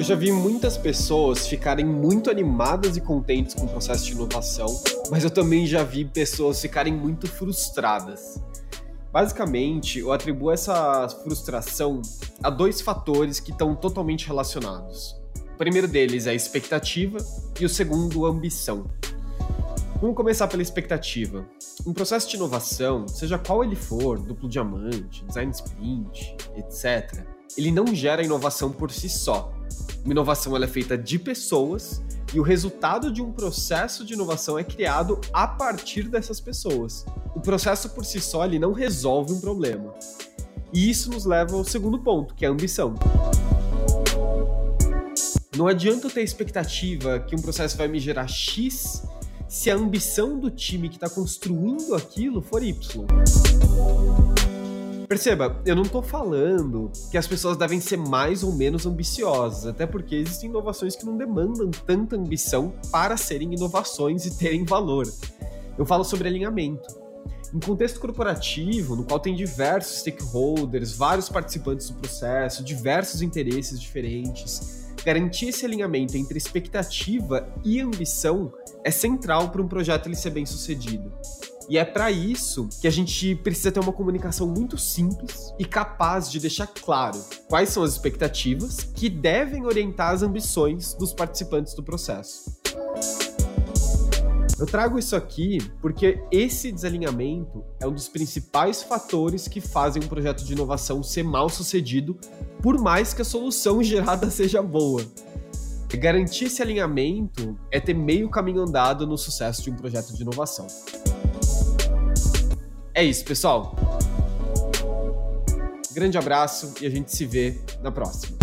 Eu já vi muitas pessoas ficarem muito animadas e contentes com o processo de inovação, mas eu também já vi pessoas ficarem muito frustradas. Basicamente, eu atribuo essa frustração a dois fatores que estão totalmente relacionados. O primeiro deles é a expectativa e o segundo, a ambição. Vamos começar pela expectativa. Um processo de inovação, seja qual ele for, duplo diamante, design sprint, etc., ele não gera inovação por si só. Uma inovação ela é feita de pessoas e o resultado de um processo de inovação é criado a partir dessas pessoas. O processo por si só ele não resolve um problema. E isso nos leva ao segundo ponto, que é a ambição. Não adianta eu ter expectativa que um processo vai me gerar X se a ambição do time que está construindo aquilo for Y. Perceba, eu não estou falando que as pessoas devem ser mais ou menos ambiciosas, até porque existem inovações que não demandam tanta ambição para serem inovações e terem valor. Eu falo sobre alinhamento. Em contexto corporativo, no qual tem diversos stakeholders, vários participantes do processo, diversos interesses diferentes, Garantir esse alinhamento entre expectativa e ambição é central para um projeto ele ser bem sucedido. E é para isso que a gente precisa ter uma comunicação muito simples e capaz de deixar claro quais são as expectativas que devem orientar as ambições dos participantes do processo. Eu trago isso aqui porque esse desalinhamento é um dos principais fatores que fazem um projeto de inovação ser mal sucedido, por mais que a solução gerada seja boa. Garantir esse alinhamento é ter meio caminho andado no sucesso de um projeto de inovação. É isso, pessoal. Grande abraço e a gente se vê na próxima.